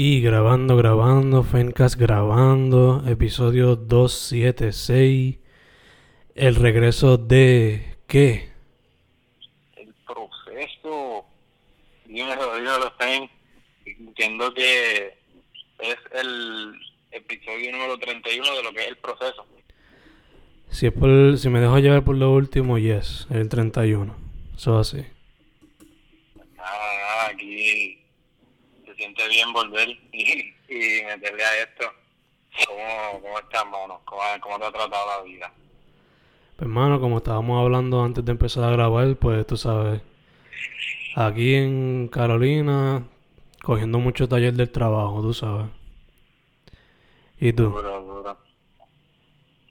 Y grabando, grabando, Fencast grabando, episodio 276. El regreso de. ¿Qué? El proceso. Dímelo, dímelo, Fen. Entiendo que es el episodio número 31 de lo que es el proceso. Si, es por, si me dejo llevar por lo último, yes, el 31. Eso así. Nada, nada, aquí siente bien volver y, y meterle a esto. ¿Cómo, cómo estás, mano? ¿Cómo, ¿Cómo te ha tratado la vida? Pues, hermano, como estábamos hablando antes de empezar a grabar, pues tú sabes. Aquí en Carolina, cogiendo mucho taller del trabajo, tú sabes. ¿Y tú? Duro, duro.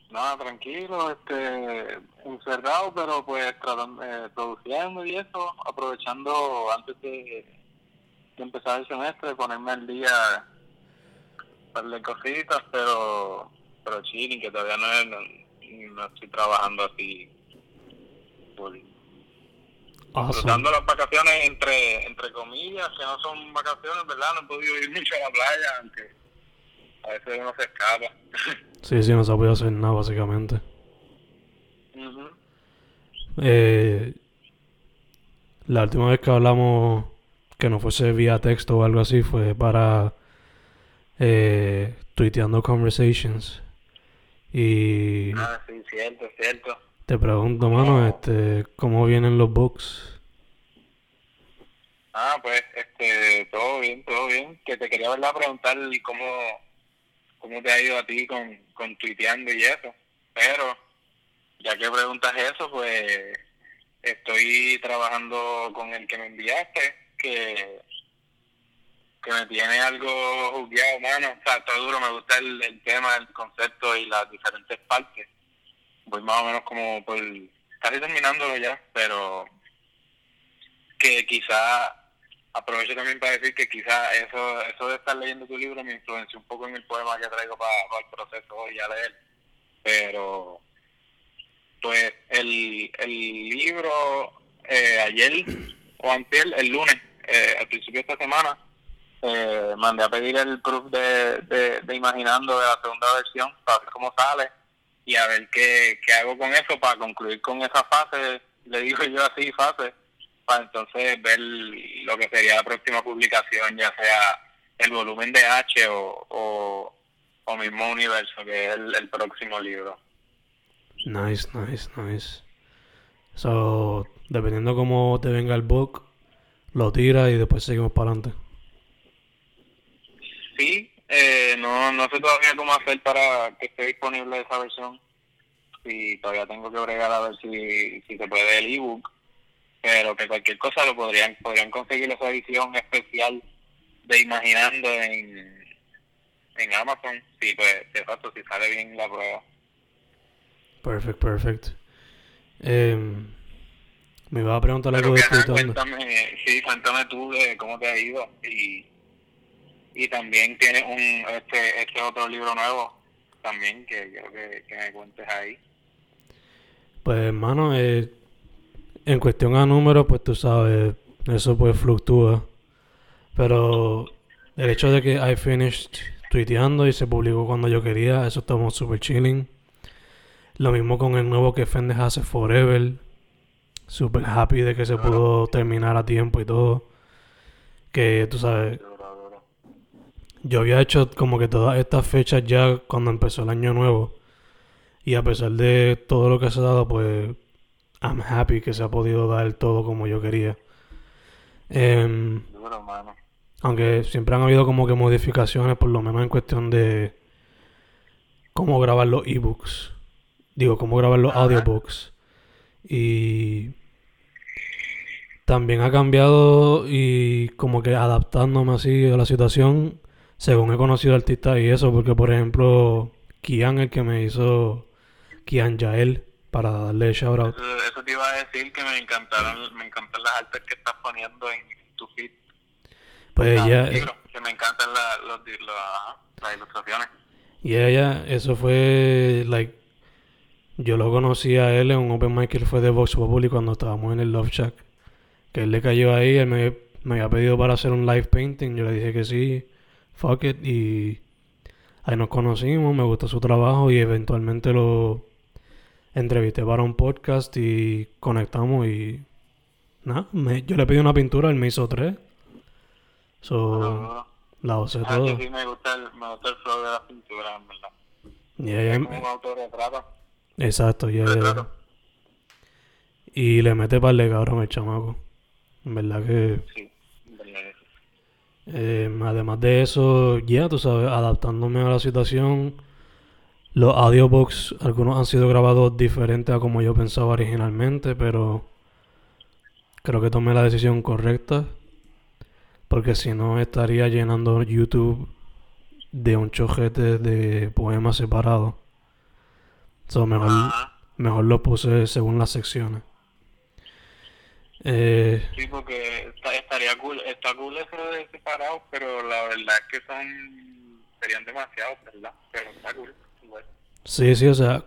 Nada, tranquilo, este, encerrado, pero pues tratando, eh, produciendo y eso, aprovechando antes de, de empezar el semestre, ponerme al día par de cositas, pero, pero chilling, que todavía no, es- no, no estoy trabajando así. full. Awesome. Disfrutando las vacaciones entre, entre comillas, que no son vacaciones, ¿verdad? No he podido ir mucho a la playa, aunque a veces uno se escapa. Sí, sí, no se ha podido hacer nada, básicamente. Eh, la última vez que hablamos, que no fuese vía texto o algo así, fue para eh, tuiteando conversations. Y Ah, sí, cierto, cierto. te pregunto, mano, este, ¿cómo vienen los books? Ah, pues, este, todo bien, todo bien. Que te quería, ¿verdad? Preguntar cómo, cómo te ha ido a ti con, con tuiteando y eso. Pero, ya que preguntas eso, pues, estoy trabajando con el que me enviaste, que, que me tiene algo jugueado, mano. O sea, está duro, me gusta el, el tema, el concepto y las diferentes partes. Voy más o menos como por, casi terminándolo ya, pero que quizá aprovecho también para decir que quizá eso eso de estar leyendo tu libro me influenció un poco en el poema que traigo para, el proceso hoy a leer pero pues el, el libro eh, ayer o antes el lunes eh, al principio de esta semana eh, mandé a pedir el proof de, de, Imaginando de la segunda versión para ver cómo sale y a ver qué, qué hago con eso para concluir con esa fase, le digo yo así, fase, para entonces ver lo que sería la próxima publicación, ya sea el volumen de H o, o, o mismo universo, que es el, el próximo libro. Nice, nice, nice. So, dependiendo cómo te venga el book, lo tiras y después seguimos para adelante. Sí, eh, no, no sé todavía cómo hacer para que esté disponible esa versión. Y todavía tengo que bregar a ver si, si se puede el ebook. Pero que cualquier cosa lo podrían podrían conseguir esa edición especial de Imaginando en, en Amazon. Sí, pues, de facto, si sale bien la prueba. Perfect, perfect. Em, me iba a preguntar algo de tuiteando. cuéntame, sí, cuéntame tú de cómo te ha ido. Y, y también tienes un este este otro libro nuevo también que quiero que, que me cuentes ahí. Pues, hermano, eh, en cuestión a números, pues tú sabes, eso pues fluctúa. Pero el hecho de que I finished tuiteando y se publicó cuando yo quería, eso estamos super chilling. Lo mismo con el nuevo que Fendes hace Forever. Super happy de que se pudo terminar a tiempo y todo. Que tú sabes, yo había hecho como que todas estas fechas ya cuando empezó el año nuevo. Y a pesar de todo lo que se ha dado, pues I'm happy que se ha podido dar todo como yo quería. Em, aunque siempre han habido como que modificaciones, por lo menos en cuestión de cómo grabar los ebooks. Digo, cómo grabar los audiobooks. Y también ha cambiado y como que adaptándome así a la situación según he conocido artistas y eso, porque por ejemplo, Kian, el que me hizo Kian Yael, para darle shout out. Eso, eso te iba a decir que me encantaron, me encantan las artes que estás poniendo en tu feed. Pues Ah, ella, libro, que me encantan la- los, las ilustraciones. Y ella, eso fue, like, yo lo conocí a él en un open mic que él fue de Vox Populi cuando estábamos en el Love Shack. Que él le cayó ahí, él me, me había pedido para hacer un live painting, yo le dije que sí, fuck it. Y ahí nos conocimos, me gustó su trabajo y eventualmente lo entrevisté para un podcast y conectamos y nada, yo le pedí una pintura, él me hizo tres. So, Bueno, la usé ah, que sí me gusta el, me gusta el flow de la pintura, en verdad. Y ella- Es como un autorretrato. exacto, y ella- Retrato. y le mete par de cabrón el chamaco. Verdad que Sí, verdad que sí. Eh, además de eso, ya tú sabes, adaptándome a la situación, los audiobooks, algunos han sido grabados diferentes a como yo pensaba originalmente, pero creo que tomé la decisión correcta, porque si no estaría llenando YouTube de un chojete de poemas separados. So, mejor, mejor lo puse según las secciones. Eh, Sí, porque está- estaría cool, está cool eso de separados, pero la verdad es que son, serían demasiados, ¿verdad? Pero está cool. Sí, sí, o sea,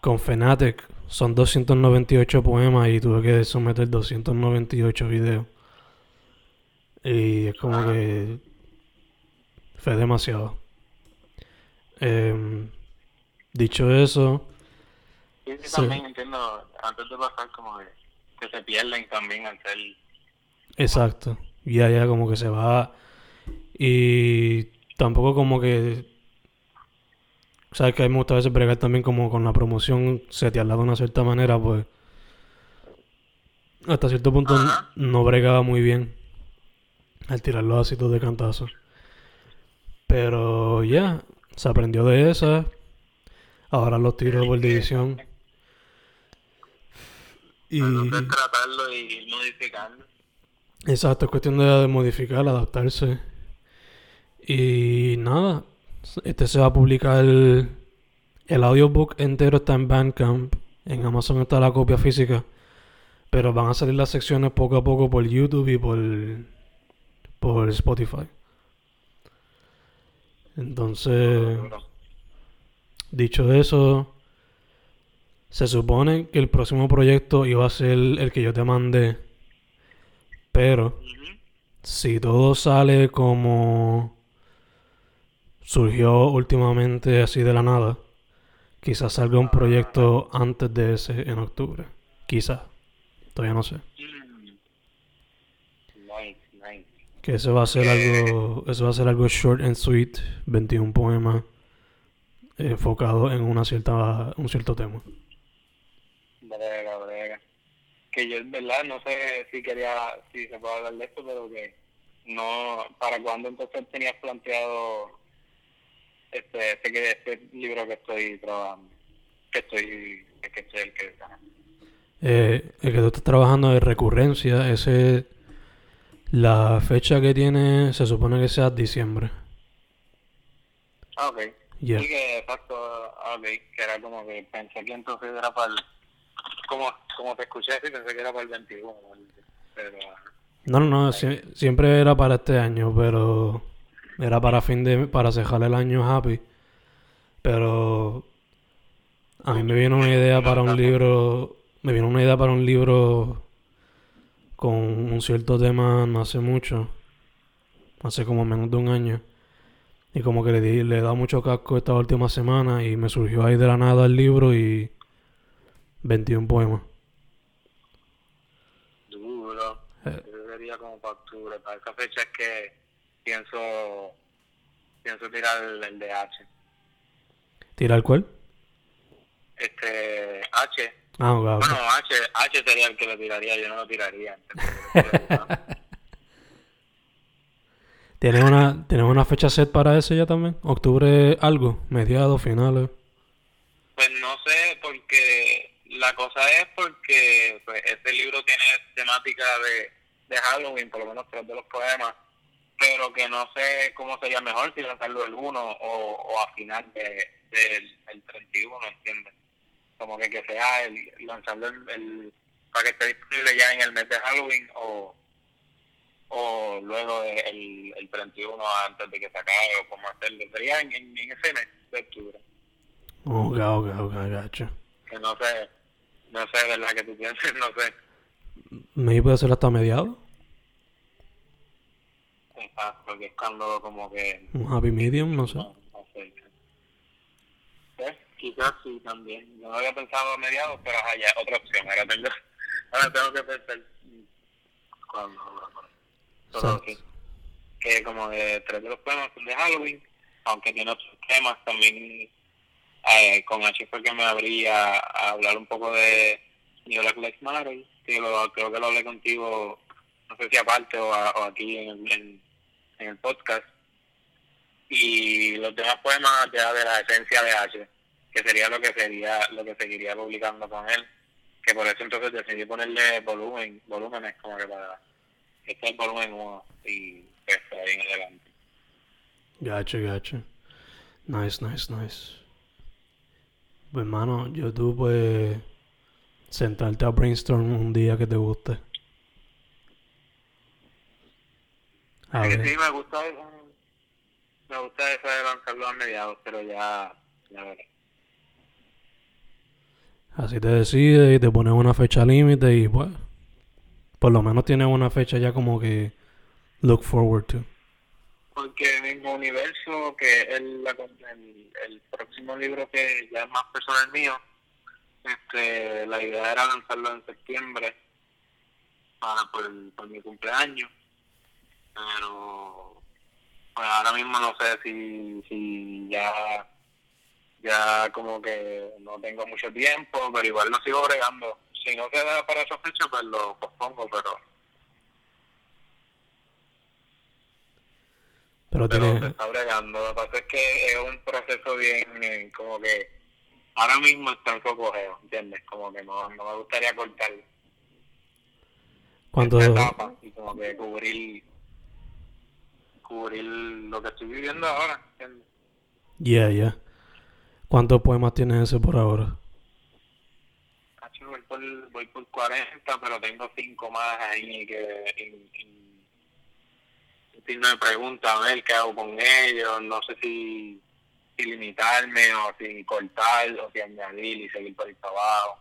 con Fnatic son 298 poemas y tuve que someter 298 videos. Y es como que fue demasiado. Em, dicho eso, Sí, sí, Sí. también entiendo, antes de pasar como que, que se pierden también al ser... exacto, ya ya como que se va y tampoco como que sabes que a mí me gusta a veces bregar también como con la promoción setearla de una cierta manera, pues hasta cierto punto Ajá. no bregaba muy bien al tirar los ácidos de cantazo. Pero ya, se aprendió de esa. Ahora los tiro por división. Y Entonces tratarlo y modificarlo. exacto, es cuestión de modificar, adaptarse. Y nada, este se va a publicar el, el audiobook entero está en Bandcamp. En Amazon está la copia física. Pero van a salir las secciones poco a poco por YouTube y por, por Spotify. Entonces, dicho eso, se supone que el próximo proyecto iba a ser el que yo te mandé. Pero si todo sale como surgió últimamente así de la nada, quizás salga un proyecto antes de ese en octubre. Quizás. Todavía no sé. Que ese va a ser algo, eso va a ser algo short and sweet, 21 poemas enfocado en una cierta, un cierto tema. Que yo en verdad no sé si quería, si se puede hablar de esto, pero que no, ¿para cuándo entonces tenías planteado este, este, este libro que estoy trabajando? Que estoy, que estoy el que está. Eh, el que tú estás trabajando de recurrencia, ese la fecha que tiene se supone que sea diciembre. Ah, ok. Sí que exacto, ah, ok, que era como que pensé que entonces era para el, como, como te escuché así, pensé que era para el 21, pero No, no, no, sie- siempre era para este año, pero era para fin de, para cerrar el año happy. Pero a mí me vino una idea para un libro, me vino una idea para un libro con un cierto tema no hace mucho, hace como menos de un año. Y como que le di, le he dado mucho casco esta última semana y me surgió ahí de la nada el libro y 21 poemas. duro. Eh. Yo sería como para octubre, para esa fecha es que pienso, pienso tirar el, el de H. ¿Tirar cuál? Este, H, Ah, ok, ok. bueno, H, H sería el que lo tiraría, yo no lo tiraría. ¿Tienes una, ¿Tienes una fecha set para ese ya también? ¿Octubre algo? ¿Mediados? ¿Finales? Pues no sé, porque la cosa es porque pues, este libro tiene temática de, de Halloween, por lo menos tres de los poemas, pero que no sé cómo sería mejor si lanzarlo el 1 o, o a final de, del el 31, ¿entiendes? Como que que sea el lanzarlo el, el- para que esté disponible ya en el mes de Halloween o, o luego de- el, el 31 antes de que se acabe o cómo hacerlo. Sería en, en, en ese mes de octubre Ok, ok, ok, gacho. que no sé, no sé, ¿verdad? Que tú pienses, no sé. ¿Me puede ser hasta mediados? Exacto, que es cuando como que... Un happy medium, no sé. no sé. Pues, quizás sí también. No había pensado a mediados, pero ya otra opción. Ahora tengo, ahora tengo que pensar cuando... Pero sí, que como de tres de los poemas son de Halloween, aunque tiene otros temas también. Eh, con H fue que me abría a hablar un poco de New Black Lives Matter, que lo, creo que lo hablé contigo, no sé si aparte o, a- o aquí en, en, en el podcast. Y los demás poemas ya de la esencia de H, que sería lo que sería lo que seguiría publicando con él, que por eso entonces decidí ponerle volumen, volúmenes como que para este es el volumen 1 y pues de ahí en adelante. Gacho, gacho. Nice, nice, nice. Pues, hermano, yo tú pues sentarte a brainstorm un día que te guste. A ver. sí, me gusta, me gusta eso de lanzarlo a mediados, pero ya, ya veré. Así te decides y te pones una fecha límite y pues por lo menos tienes una fecha ya como que look forward to. Porque en mi universo, que es el, el, el próximo libro que ya es más personal mío, este, la idea era lanzarlo en septiembre para por, por mi cumpleaños, pero pues ahora mismo no sé si, si ya ya como que no tengo mucho tiempo, pero igual lo sigo bregando. Si no se da para esa fecha, pues lo pospongo, pero Pero pero se tienes... está bregando. Lo que pasa es que es un proceso bien, como que ahora mismo está en cogeo, ¿entiendes? Como que no, no me gustaría cortar ¿Cuánto, esta etapa y como que cubrir cubrir lo que estoy viviendo ahora, ¿entiendes? yeah, yeah. ¿Cuántos poemas tienes ese por ahora? Voy por, voy por 40, pero tengo cinco más ahí que en, en, si me pregunta a ver qué hago con ellos, no sé si, si limitarme o si cortar o si añadir y seguir por ahí para abajo.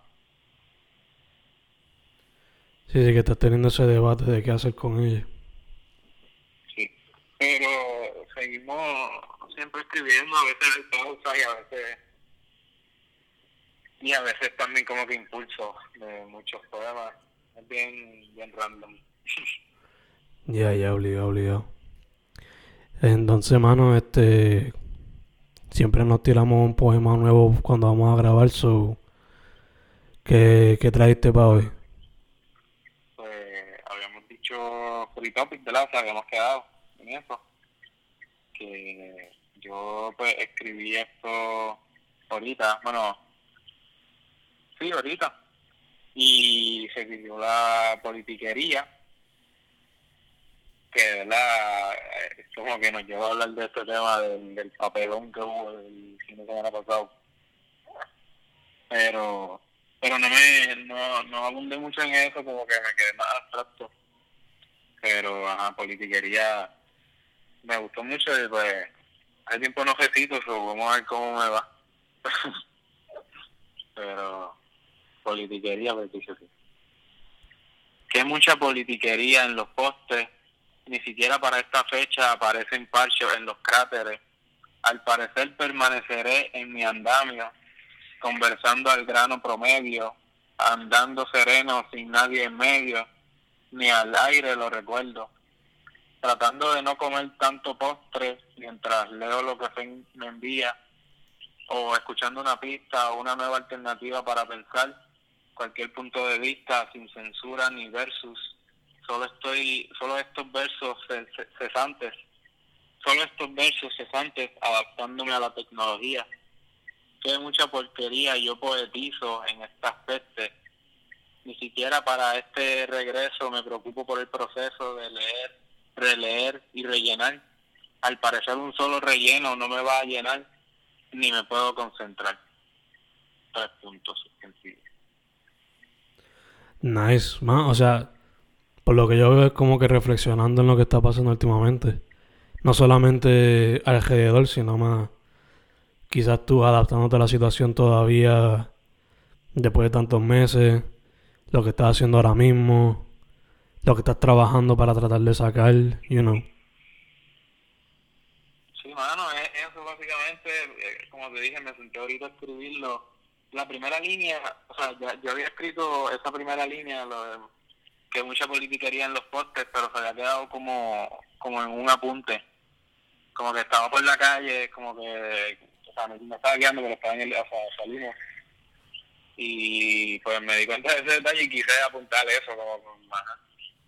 Sí, sí, que estás teniendo ese debate de qué hacer con ella. Sí. Pero seguimos siempre escribiendo, a veces pausa y a veces y a veces también como que impulso de muchos poemas. Es bien, bien random. Ya, ya, obligado, obligado. Entonces, mano, este... Siempre nos tiramos un poema nuevo cuando vamos a grabar, so... ¿Qué, qué trajiste para hoy? pues habíamos dicho free topic, ¿verdad? O sea, habíamos quedado en. Que yo pues escribí esto ahorita, bueno, sí, ahorita. Y se titula Politiquería, que verdad es como que nos llevó a hablar de este tema del, papelón que hubo el fin de semana pasado. Pero pero no me no, no abundé mucho en eso como que me quedé más abstracto. Pero ajá politiquería me gustó mucho y pues hay tiempo no recito so vamos a ver cómo me va. Pero politiquería sí que mucha politiquería en los postes ni siquiera para esta fecha aparecen parchos en los cráteres. Al parecer permaneceré en mi andamio conversando al grano promedio, andando sereno sin nadie en medio, ni al aire lo recuerdo, tratando de no comer tanto postre mientras leo lo que se me envía, o escuchando una pista o una nueva alternativa para pensar, cualquier punto de vista sin censura ni versus, solo estoy, solo estos versos ce- ce- cesantes, solo estos versos cesantes adaptándome a la tecnología que mucha porquería yo poetizo en estas pestes. Ni siquiera para este regreso me preocupo por el proceso de leer, releer y rellenar. Al parecer un solo relleno no me va a llenar ni me puedo concentrar. Tres puntos sencillos. Nice, man. O sea, por lo que yo veo es como que reflexionando en lo que está pasando últimamente. No solamente alrededor, sino más quizás tú adaptándote a la situación todavía después de tantos meses, lo que estás haciendo ahora mismo, lo que estás trabajando para tratar de sacar, you know. mano, eso básicamente, eh, como te dije, me senté ahorita a escribirlo. La primera línea, o sea, yo había escrito esa primera línea, lo que mucha politiquería en los postes, pero se había quedado como, como en un apunte. Como que estaba por la calle, como que, o sea, me, estaba guiando, pero estaba en el, o sea, salimos. Y pues me di cuenta de ese detalle y quise apuntar eso como, como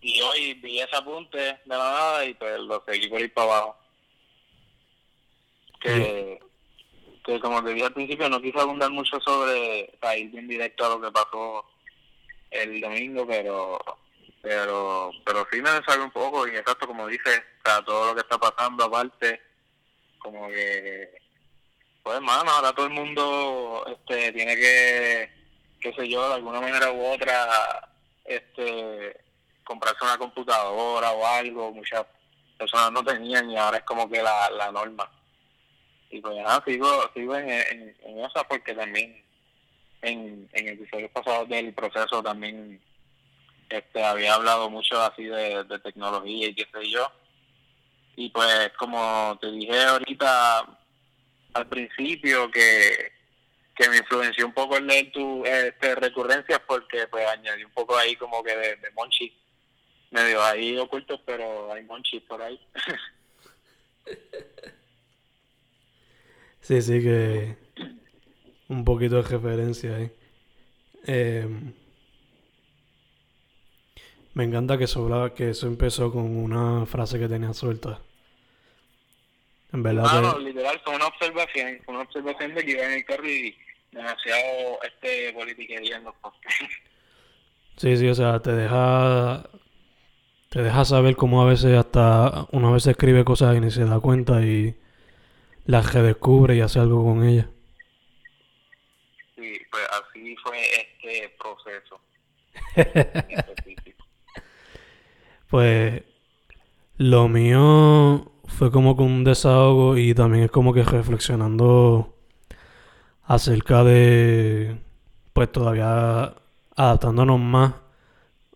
y hoy vi ese apunte de la nada y pues lo seguí por ir para abajo. Que, que como te dije al principio, no quise abundar mucho sobre, para ir bien directo a lo que pasó el domingo, pero pero pero sí me sabe un poco y exacto como dice, o todo lo que está pasando aparte, como que, pues hermano, ahora todo el mundo este tiene que, qué sé yo, de alguna manera u otra, este comprarse una computadora o algo, muchas personas no tenían y ahora es como que la, la norma. Y pues nada, sigo, sigo en, en, esa porque también en, en episodios pasados del proceso también este había hablado mucho así de, de tecnología y qué sé yo. Y pues como te dije ahorita al principio que que me influenció un poco el leer tu este, recurrencias porque pues añadí un poco ahí como que de, de Monchi medio ahí ocultos, pero hay monchis por ahí. sí, sí que un poquito de referencia ahí. Em, me encanta que eso, que eso empezó con una frase que tenía suelta. En verdad. No, literal, fue una observación, fue una observación de que iba en el carro y demasiado este politiquería en los postes. Sí, sí, o sea, te deja te deja saber cómo a veces hasta una vez escribe cosas y ni se da cuenta y las redescubre y hace algo con ellas. Sí, pues así fue este proceso. pues lo mío fue como con un desahogo y también es como que reflexionando acerca de pues todavía adaptándonos más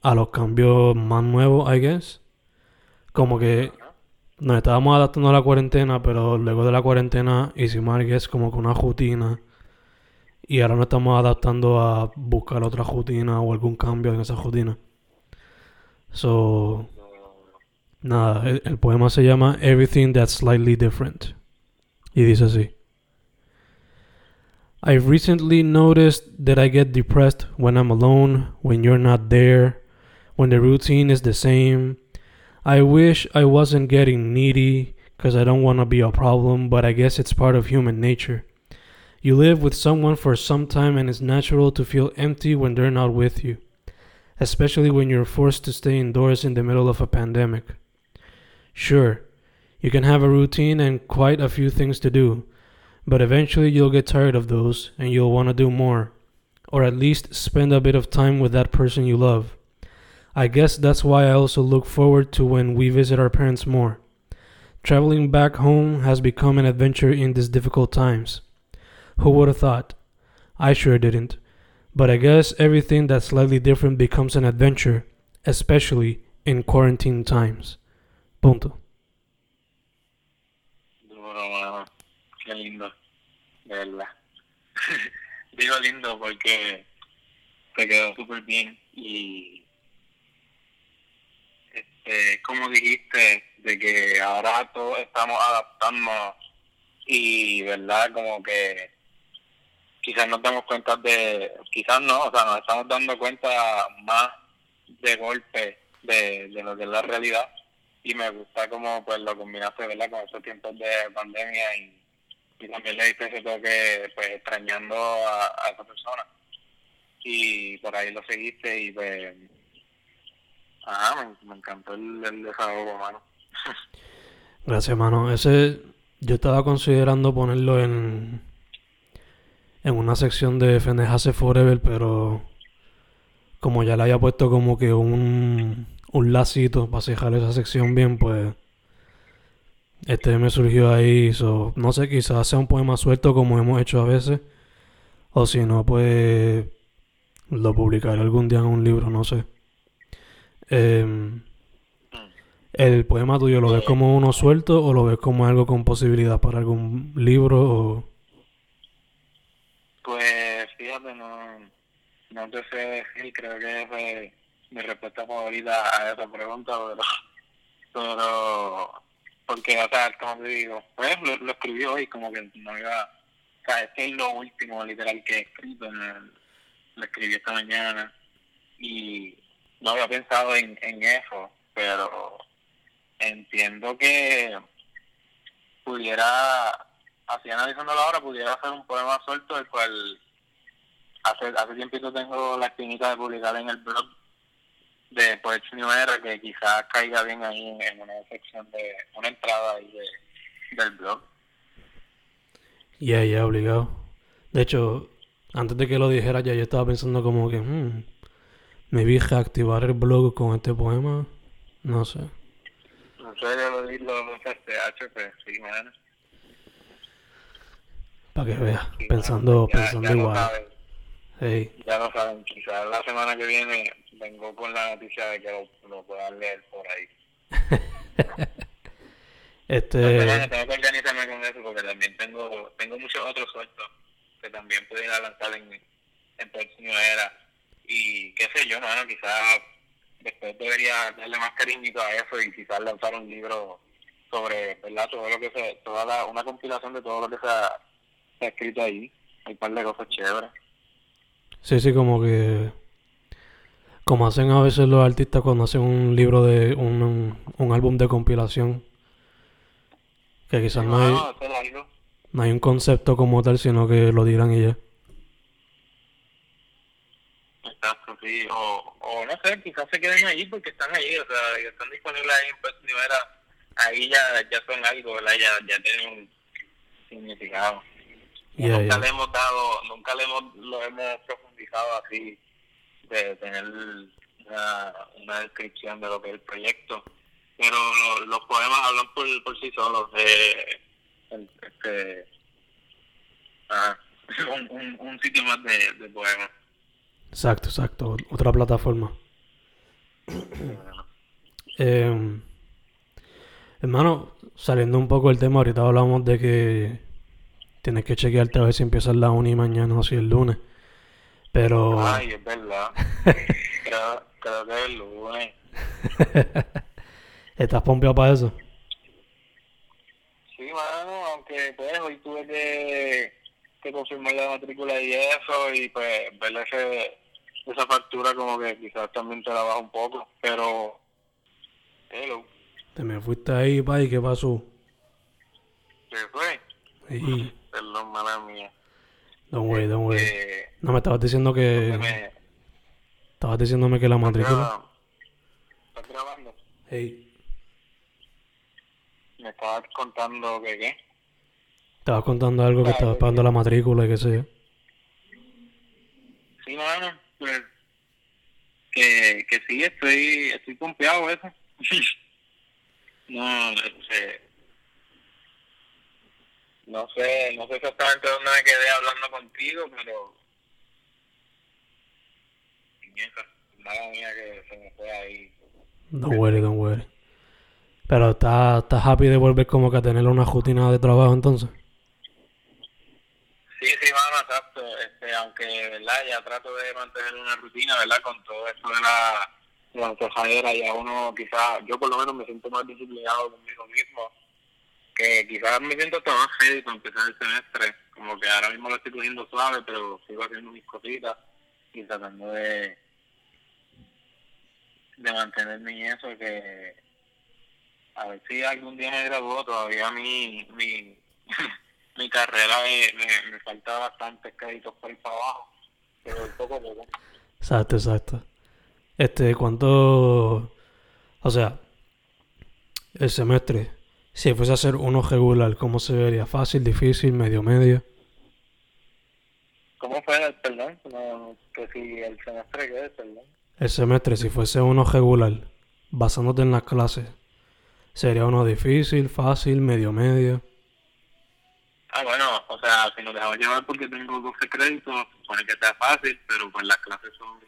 a los cambios más nuevos, I guess. Como que nos estábamos adaptando a la cuarentena, pero luego de la cuarentena hicimos, I guess, como que una rutina. Y ahora nos estamos adaptando a buscar otra rutina o algún cambio en esa rutina. So, nada, el, el poema se llama Everything That's Slightly Different. Y dice así. I've recently noticed that I get depressed when I'm alone, when you're not there, when the routine is the same. I wish I wasn't getting needy because I don't want to be a problem, but I guess it's part of human nature. You live with someone for some time and it's natural to feel empty when they're not with you, especially when you're forced to stay indoors in the middle of a pandemic. Sure, you can have a routine and quite a few things to do, but eventually you'll get tired of those and you'll want to do more, or at least spend a bit of time with that person you love. I guess that's why I also look forward to when we visit our parents more. Traveling back home has become an adventure in these difficult times. Who would have thought? I sure didn't. But I guess everything that's slightly different becomes an adventure, especially in quarantine times. Punto. Duro, Qué lindo. De verdad. Digo lindo porque te quedó súper bien y eh, como dijiste, de que ahora todos estamos adaptando y, ¿verdad? Como que quizás nos damos cuenta de, quizás no, o sea, nos estamos dando cuenta más de golpe de, lo que es la realidad y me gusta como pues lo combinaste, ¿verdad? Con esos tiempos de pandemia y, también le diste ese toque pues extrañando a, a esa persona y por ahí lo seguiste y pues Ajá, me, encantó el, el desahogo, mano. Gracias, mano. Ese yo estaba considerando ponerlo en en una sección de Fendejase Forever, pero como ya le había puesto como que un, un lacito para cerrar esa sección bien, pues este me surgió ahí. So, no sé, quizás sea un poema suelto como hemos hecho a veces. O si no, pues lo publicaré algún día en un libro, no sé. Eh, ¿El poema tuyo lo ves como uno suelto o lo ves como algo con posibilidad para algún libro o... Pues fíjate, no, no te sé decir, creo que es mi respuesta favorita a esa pregunta, pero, pero porque, o sea, como te digo, pues lo, lo escribí hoy, como que no iba, o sea, es lo último literal que he escrito, el- lo escribí esta mañana y no había pensado en, en eso, pero entiendo que pudiera, así analizándolo ahora, pudiera hacer un poema suelto, el cual hace, hace tiempito tengo la espinita de publicar en el blog de Poets New Era, que quizás caiga bien ahí en, en una sección de, una entrada ahí de, del blog. Ya, ya, obligado. De hecho, antes de que lo dijera ya yo estaba pensando como que... hmm, me vi reactivar el blog con este poema. No sé. No sé, lo los dos STH, pues sí, man. Para que veas. Pensando, ya- pensando ya igual. saben, Hey. ya lo saben, quizás la semana que viene vengo con la noticia de que lo, lo puedan leer por ahí. Este... Tengo que organizarme con eso porque también tengo tengo muchos otros sueltos que también pudiera lanzar en, en próximo era y qué sé yo, mano, quizás después debería darle más cariñito a eso y quizás lanzar un libro sobre, ¿verdad? Todo lo que se, toda la, una compilación de todo lo que se ha, ha escrito ahí. Hay un par de cosas chéveres. Sí, sí, como que... Como hacen a veces los artistas cuando hacen un libro de... Un, un, un álbum de compilación. Que quizás no hay, No, hacer algo. no hay un concepto como tal, sino que lo dirán y ya. Exacto, sí. O, o no sé, quizás se queden allí porque están allí, o sea, están disponibles ahí en Puerto Rivera. Ahí ya, ya son algo, ¿verdad? Ya, ya tienen un significado. Y nunca le hemos dado, nunca le hemos, lo hemos profundizado así, de tener una, una descripción de lo que es el proyecto. Pero lo- los poemas hablan por, por sí solos. Eh, este, ajá, un, un, un sitio más de, de poemas. Exacto, exacto. Otra plataforma. Eh, hermano, saliendo un poco del tema, ahorita hablamos de que tienes que chequearte a ver si empiezas la uni mañana o si el lunes. Pero Ay, es verdad. creo, creo que es el lunes. ¿estás pompeado para eso? Sí, mano, aunque pues hoy tuve que, que confirmar la matrícula y eso, y pues ver ese, esa factura como que quizás también te la baja un poco, pero... Hello, Te me fuiste ahí, pa, ¿y qué pasó? ¿qué fue? Y, Perdón, mala mía. don't worry, don't worry. Eh, No, me estabas diciendo que... me- Estabas diciéndome que la matrícula... ¿Estás grabando? Hey. Me estabas contando que qué. Estabas contando algo que estabas pagando la matrícula y qué sé yo. Sí, mano, pues que, que sí, estoy, estoy confiado eso. no, este, no sé, no sé exactamente dónde me quedé hablando contigo, pero mala mía que se me fue ahí. Don't worry, don't worry. Pero estás estás happy de volver como que a tener una rutina de trabajo entonces. Sí, sí, mano, exacto. Este, aunque, ¿verdad? Ya trato de mantener una rutina, ¿verdad? Con todo esto de la, de la ya uno quizás, yo por lo menos me siento más disciplinado conmigo mismo, quizás me siento hasta más para empezar el semestre, como que ahora mismo lo estoy cogiendo suave, pero sigo haciendo mis cositas y tratando de, de mantenerme en eso, que a ver si algún día me gradúo, todavía mi, mi, mi carrera me, me, me falta bastantes créditos por ir para abajo, pero poco a poco. Exacto, exacto. Este, ¿cuánto... O sea, el semestre, si fuese a hacer uno regular, ¿cómo se vería? ¿Fácil, difícil, medio, medio? ¿Cómo fue el perdón? No, que si el semestre que es, perdón. El semestre, si fuese uno regular, basándote en las clases, ¿sería uno difícil, fácil, medio, medio? Ah, bueno, o sea, si nos dejamos llevar porque tengo 12 créditos, supone que sea fácil, pero pues las clases son,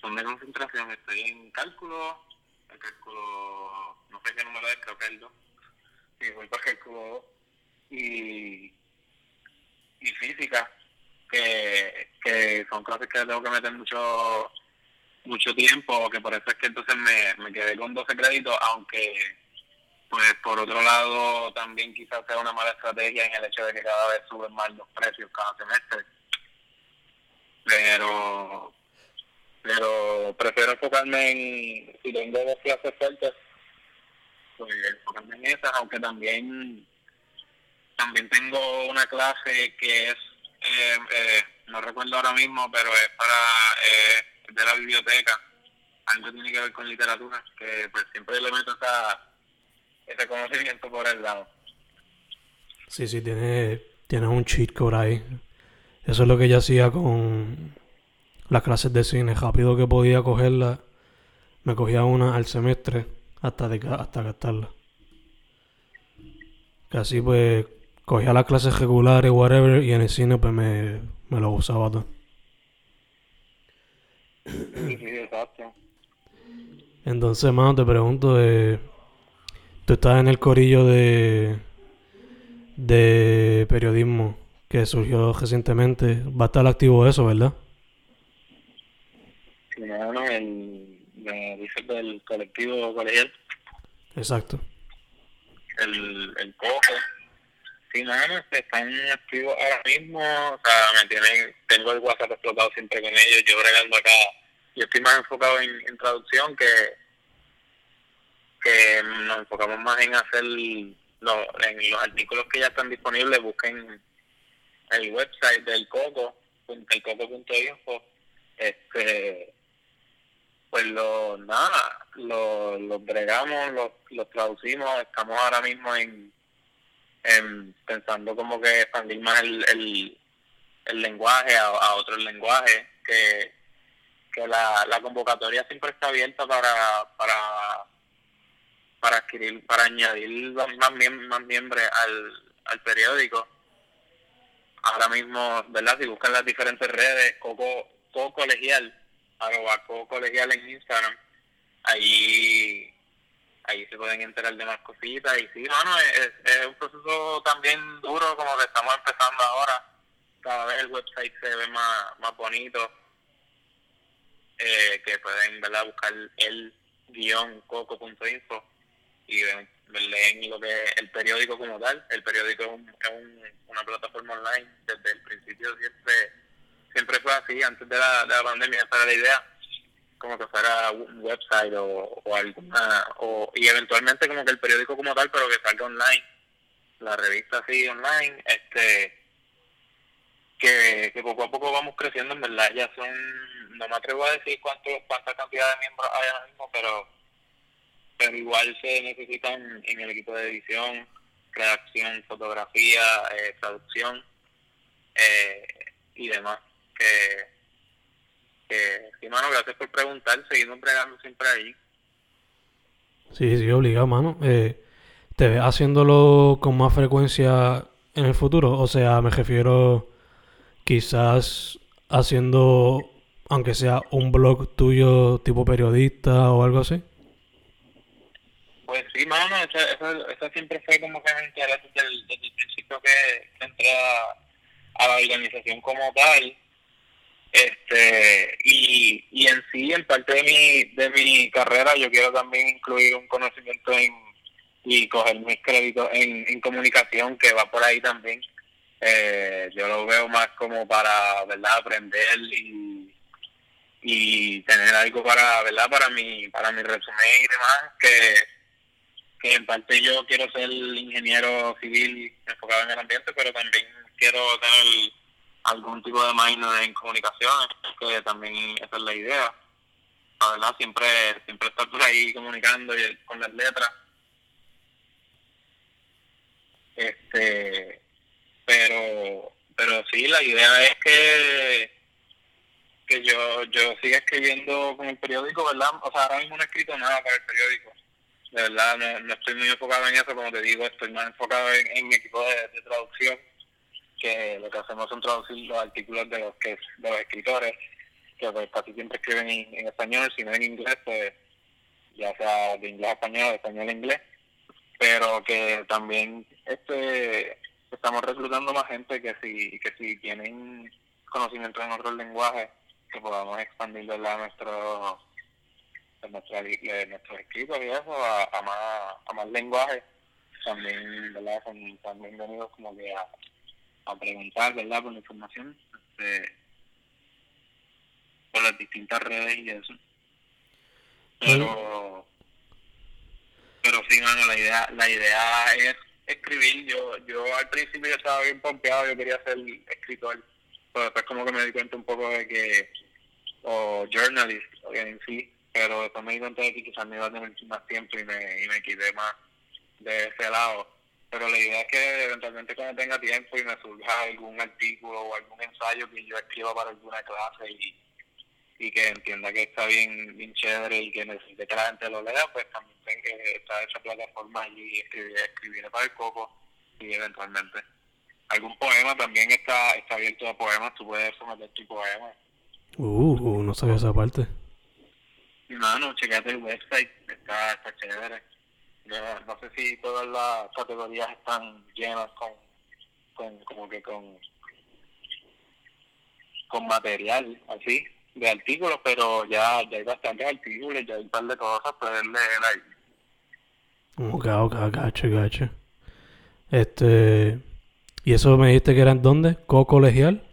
son de concentración. Estoy en cálculo, el cálculo, no sé qué número es, creo que es el 2. El cálculo 2. Y, y física, que, que son clases que tengo que meter mucho mucho tiempo, que por eso es que entonces me, me quedé con 12 créditos, aunque pues por otro lado también quizás sea una mala estrategia en el hecho de que cada vez suben más los precios cada semestre. Pero pero prefiero enfocarme en, si tengo dos clases fuertes, pues enfocarme en esas, aunque también también tengo una clase que es, eh, eh, no recuerdo ahora mismo, pero es para eh, de la biblioteca, algo tiene que ver con literatura, que pues siempre le meto esa, ese conocimiento por el lado. Sí, sí, tiene, tiene un cheat code ahí. Eso es lo que ella hacía con las clases de cine. Rápido que podía cogerla, me cogía una al semestre hasta, de, hasta gastarla. Casi pues cogía las clases regulares, whatever, y en el cine pues me, me lo usaba todo. Entonces, mano, te pregunto, eh, tú estás en el corillo de, de periodismo que surgió recientemente. Va a estar activo eso, ¿verdad? Sí, mano, el, dice del colectivo colegial. Exacto. El, el cojo. Sí, están activos ahora mismo. O sea, me tienen, tengo el WhatsApp explotado siempre con ellos. Yo bregando acá yo estoy más enfocado en, traducción que, que nos enfocamos más en hacer lo, en los artículos que ya están disponibles, busquen el website del Coco, elcoco.info, este pues lo nada, lo, lo bregamos, lo, lo traducimos, estamos ahora mismo en, en pensando como que expandir más el, el, el lenguaje a, a otros lenguajes que que la, la convocatoria siempre está abierta para para para adquirir para añadir más, más miembros al, al periódico. Ahora mismo verdad si buscan las diferentes redes coco coco colegial arroba colegial en Instagram ahí ahí se pueden enterar de más cositas y sí bueno es, es un proceso también duro como que estamos empezando ahora cada vez el website se ve más más bonito eh, que pueden ¿verdad? buscar el guion coco.info y leen lo que es el periódico como tal. El periódico es, un, una plataforma online desde el principio siempre siempre fue así, antes de la, de la pandemia esa era la idea, como que fuera un website o, o alguna, o, y eventualmente como que el periódico como tal, pero que salga online, la revista así online, este que, que poco a poco vamos creciendo, en verdad ya son no me atrevo a decir cuánto, cuánta cantidad de miembros hay ahora mismo, pero, pero igual se necesitan en el equipo de edición, redacción, fotografía, eh, traducción eh, y demás. Que, que, sí, mano, gracias por preguntar, seguimos bregando siempre ahí. Sí, sí, obligado, mano. Eh, ¿Te ves haciéndolo con más frecuencia en el futuro? O sea, me refiero quizás haciendo aunque sea un blog tuyo tipo periodista o algo así? Pues sí, mano, eso, siempre fue como que me interés desde el, desde el principio que, entré a, la organización como tal. Este, y, y en sí, en parte de mi, de mi carrera, yo quiero también incluir un conocimiento en, y coger mis créditos en, en comunicación, que va por ahí también. Eh, yo lo veo más como para, ¿verdad?, aprender y y tener algo para verdad para mi para mi resumen y demás que, que en parte yo quiero ser ingeniero civil enfocado en el ambiente pero también quiero tener algún tipo de minor en comunicaciones que también esa es la idea la verdad siempre siempre estar por ahí comunicando y con las letras este pero pero sí la idea es que que yo yo siga escribiendo con el periódico, ¿verdad? O sea, ahora mismo no he escrito nada para el periódico. De verdad, no, estoy muy enfocado en eso, como te digo, estoy más enfocado en, mi equipo de, traducción, que lo que hacemos son traducir los artículos de los que de los escritores, que pues casi siempre escriben en, español, si no en inglés, pues ya sea de inglés a español, de español a inglés, pero que también este estamos reclutando más gente que si que si tienen conocimiento en otros lenguajes que podamos expandir a nuestro nuestra, nuestros escritos y eso a, a más a más lenguajes. También verdad son también venidos como que a, a preguntar verdad por la información este, por las distintas redes y eso. Pero pero sí mano la idea la idea es escribir. Yo yo al principio estaba bien pompeado yo quería ser escritor pero después como que me di cuenta un poco de que o journalist en sí pero después me di cuenta de que quizás me iba a tener más tiempo y me, y me quité más de ese lado pero la idea es que eventualmente cuando tenga tiempo y me surja algún artículo o algún ensayo que yo escriba para alguna clase y, y que entienda que está bien, bien chévere y que necesite que la gente lo lea, pues también está esa plataforma y escribiré para el coco y eventualmente. Algún poema también está, está abierto a poemas, tú puedes someter tu poema. Uh, uh no sabía esa parte. No, no, checate el website, está, está chévere no sé si todas las categorías están llenas con, con como que con con material así de artículos pero ya, ya hay bastantes artículos ya hay un par de cosas puedes leer ahí. Ok ok gacho gacho. Este y eso me dijiste que eran dónde co colegial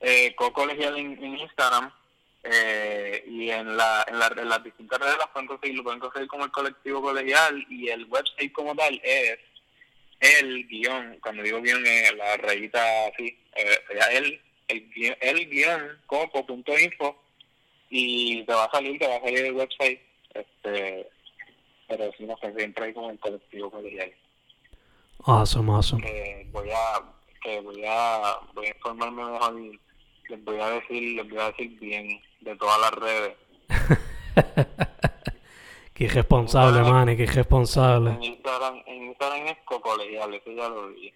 eh, co colegial en Instagram eh, y en, la, en, la, en, las distintas redes las pueden conseguir, lo pueden conseguir como el colectivo colegial y el website como tal es el guion, cuando digo guion es la rayita así, eh, el, el, guion, el guion coco.info y te va a salir, te va a salir el website, este pero si no, pues siempre hay como el colectivo colegial. Awesome, awesome. Eh, voy a, que voy a, voy a informarme mejor les voy a decir, les voy a decir bien de todas las redes. qué irresponsable, man, qué irresponsable. En Instagram, en Instagram es cocolegial, eso ya lo vi.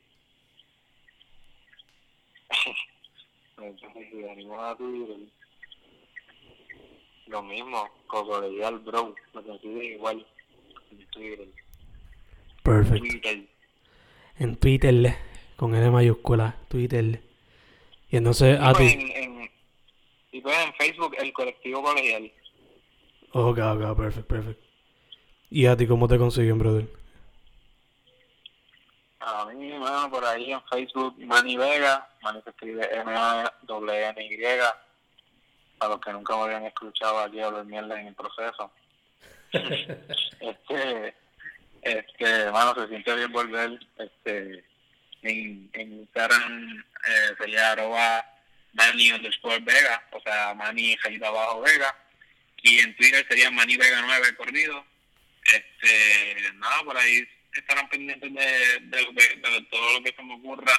lo mismo, cocolegial, bro, lo consigue igual en Twitter. Perfecto. En Twitter, con N mayúscula, Twitter. Y entonces a ti... En, y pues en Facebook el colectivo colegial. Ok, ok, perfecto, perfecto. ¿Y a ti cómo te consiguen, brother? A mí, bueno, por ahí en Facebook, Manny Vega, Manny se escribe M-A-N-Y, para los que nunca me habían escuchado aquí hablar mierda en el proceso. este, este, mano, se siente bien volver, este, en, en Instagram eh, sería arroba Manny underscore Vega, o sea, Manny Jalita abajo Vega, y en Twitter sería Manny Vega 9 corrido. Este, nada, por ahí estarán pendientes de, de, lo que, todo lo que se me ocurra.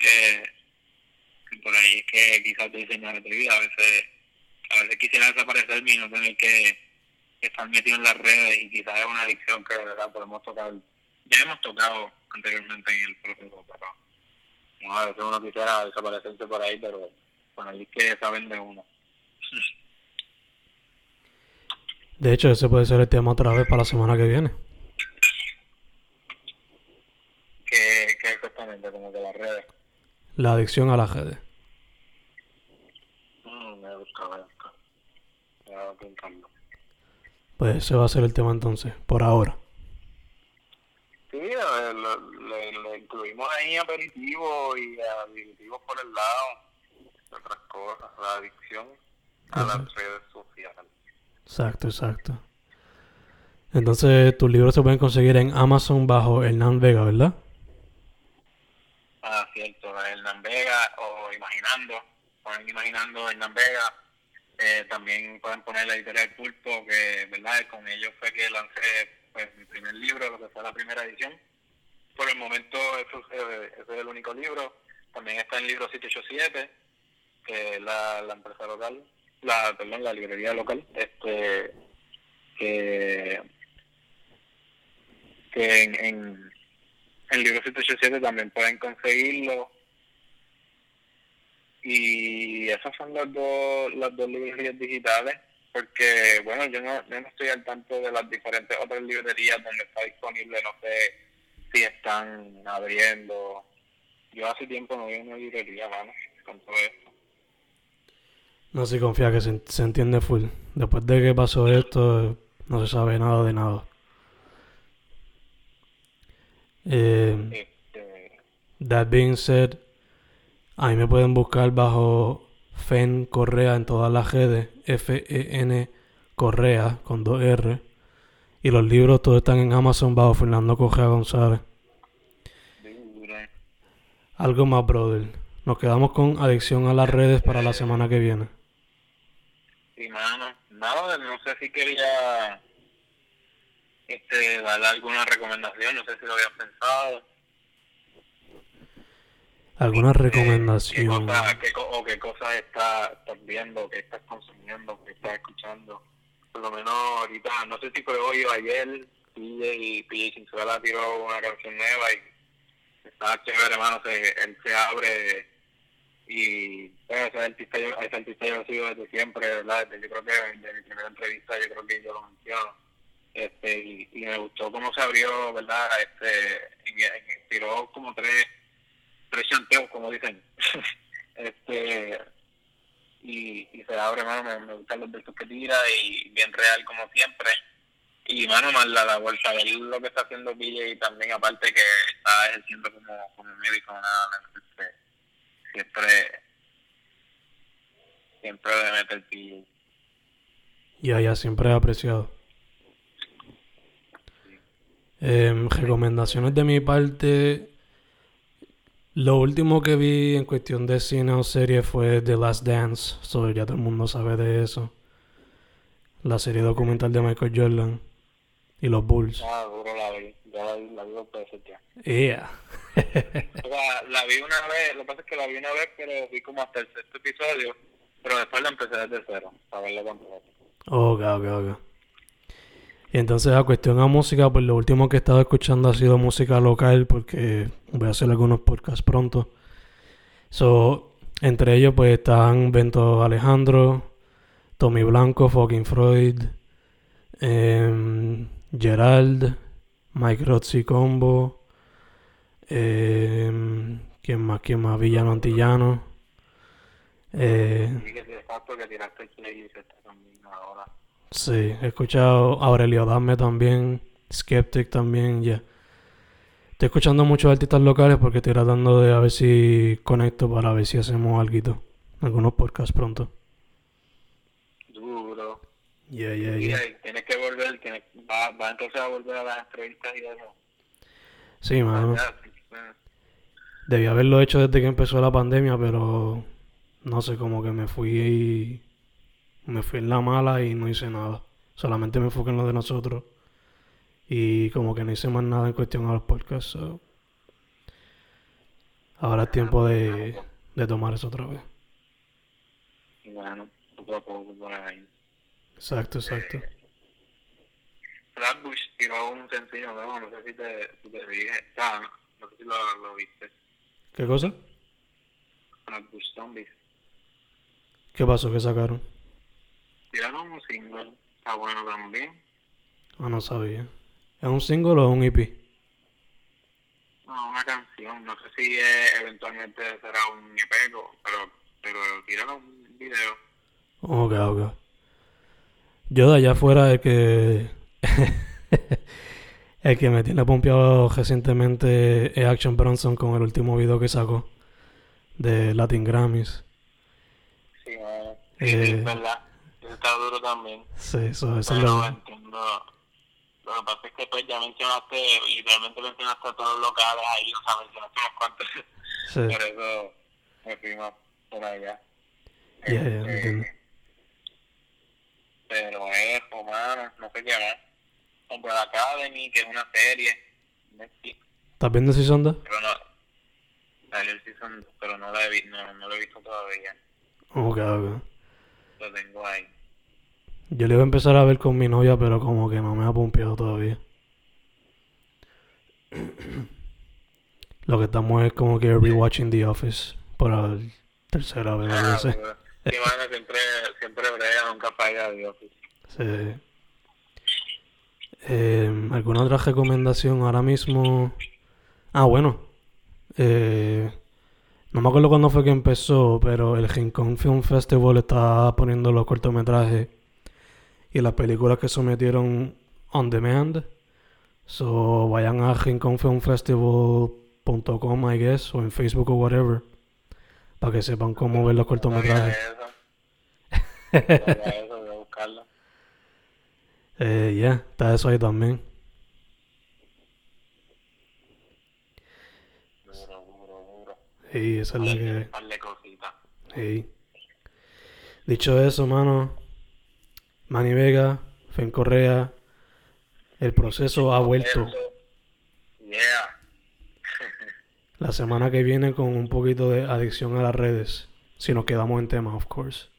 Eh, por ahí es que quizás te diseñar de vida, a veces, a veces quisiera desaparecer y no tener que, estar metido en las redes y quizás es una adicción que de verdad podemos tocar, ya hemos tocado anteriormente en el proceso, pero no, a veces uno quisiera desaparecerse por ahí, pero bueno, ahí es que saben de uno. De hecho, ese puede ser el tema otra vez para la semana que viene. ¿Qué, qué exactamente? Como que las redes. La adicción a las redes. Mm, me gusta, me gusta. Me Pues ese va a ser el tema entonces, por ahora. Sí, le, incluimos ahí aperitivo y adictivos por el lado, otras cosas, la adicción a las redes sociales. Exacto, exacto. Entonces, tus libros se pueden conseguir en Amazon bajo Hernán Vega, ¿verdad? Ah, cierto, Hernán Vega o Imaginando, ponen Imaginando Hernán Vega. Eh, también pueden poner la editorial Pulpo, que, ¿verdad? Con ellos fue que lancé pues mi primer libro, lo que fue la primera edición. Por el momento eso, ese es el único libro. También está el libro 787, que es la, la empresa local, la, perdón, la librería local, este que, que en, en el libro 787 también pueden conseguirlo. Y esas son las dos, las dos librerías digitales. Porque, bueno, yo no, yo no estoy al tanto de las diferentes otras librerías donde está disponible, no sé si están abriendo. Yo hace tiempo no voy a una librería, mano, con todo esto. No se confía que se, se entiende full. Después de que pasó esto, no se sabe nada de nada. Eh, Este, that being said, a mí me pueden buscar bajo Fen Correa en todas las redes. F-E-N Correa con dos R. Y los libros todos están en Amazon bajo Fernando Correa González. Algo más, brother. Nos quedamos con adicción a las redes para la semana que viene. Sí, mano. Nada, no sé si quería este, darle alguna recomendación, no sé si lo había pensado. ¿Alguna ¿Qué recomendación? cosa, qué o qué cosas estás, estás viendo, qué estás consumiendo, qué estás escuchando? Por lo menos ahorita, no sé si fue hoy o ayer, PJ, PJ Cinzuela tiró una canción nueva y está chévere, hermano, se, él se abre y pues, ese artista, yo, ese artista yo lo sigo desde siempre, ¿verdad? Desde, yo creo que de mi primera entrevista yo creo que yo lo menciono. Este, y, y me gustó cómo se abrió, ¿verdad? Este, y, y tiró como tres tres chanteos, como dicen. este y, y se abre, mano, me, me gustan los versos que tira y bien real como siempre. Y, mano, más la, la vuelta ver lo que está haciendo PJ y también aparte que está ejerciendo como, como médico, nada, este, siempre, siempre le mete el PJ. Ya, ya, siempre he apreciado. Em, recomendaciones de mi parte. Lo último que vi en cuestión de cine o serie fue The Last Dance. So, ya todo el mundo sabe de eso. La serie documental de Michael Jordan y los Bulls. Ah, duro la vi, ya la vi, la vi dos veces ya. Yeah. O sea, la vi una vez, lo que pasa es que la vi una vez, pero vi como hasta el sexto episodio, pero después la empecé desde cero, para verla completa. Ok, ok, ok. Y entonces a cuestión a música, pues lo último que he estado escuchando ha sido música local porque voy a hacer algunos podcasts pronto. So, entre ellos pues están Bento Alejandro, Tommy Blanco, Fucking Freud, em, Gerald, Mike Rozzi Combo, em, ¿quién más? ¿Quién más? Villano Antillano. Eh. Sí, he escuchado Aurelio Dame también, Skeptic también, ya. Estoy escuchando muchos artistas locales porque estoy tratando de a ver si conecto para ver si hacemos algo. Algunos podcasts pronto. Duro. Yeah, yeah, Y yeah. ahí tienes que volver, tienes, va, va entonces a volver a las entrevistas y eso. Sí, mano. Bueno. Debí haberlo hecho desde que empezó la pandemia, pero no sé, como que me fui me fui en la mala y no hice nada. Solamente me enfoqué en lo de nosotros. Y como que no hice más nada en cuestión a los podcasts. so. Ahora es tiempo de, de tomar eso otra vez. Bueno, poco a poco por ahí. Exacto, exacto. Flatbush tiró un sencillo nuevo, no sé si te, si te dije, no, no sé si lo, lo viste. ¿Qué cosa? Flatbush Zombies. ¿Qué pasó? ¿Qué sacaron? Tiraron un single, está bueno también. Ah, no sabía. ¿Es un single o un EP? No, una canción, no sé si eh, eventualmente será un EP, pero, pero tiraron un video. Ok, ok. Yo de allá afuera el que el que me tiene pompeado recientemente es Action Bronson con el último video que sacó de Latin Grammys. Sí. Eh. Sí, es verdad. Está duro también. Sí, eso, eso es Pero lo entiendo. Lo que pasa es que pues ya mencionaste, literalmente mencionaste a todos los locales ahí, o sea, mencionaste unos cuantos. Sí, Por eso me fui más por allá. ya, ya, Este, entiendo. Pero eso, mano, no sé qué más. Umbrella Academy, que es una serie. ¿Estás viendo si sonda? Pero no. Salió el season, pero no la he, vi- no, no lo he visto todavía. Ok, ok. Lo tengo ahí. Yo le iba a empezar a ver con mi novia, pero como que no me ha pompeado todavía. Lo que estamos es como que rewatching The Office por la tercera vez, no Ah, sé. pero Sí, mano, siempre, siempre brega, nunca falla Dios. Sí. Eh, ¿Alguna otra recomendación ahora mismo? Ah, bueno. Eh, no me acuerdo cuándo fue que empezó, pero el Rincón Film Festival está poniendo los cortometrajes y las películas que sometieron on demand. So vayan a rinconfilmfestival.com, I guess, o en Facebook o whatever, para que sepan cómo ver los cortometrajes. No eso. No sabía eso, voy a buscarlo. Eh, ya, está eso ahí también. Duro, duro, duro. Y esa es la que... Sí. Dicho eso, mano, Manny Vega, Fen Correa, el proceso ha vuelto Yeah. la semana que viene con un poquito de adicción a las redes. Si nos quedamos en tema, of course.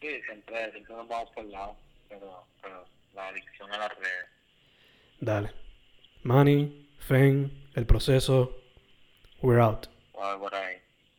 Sí, siempre, siempre nos vamos por el lado, pero, pero la adicción a las redes. Dale. Manny, Fen, el proceso, we're out.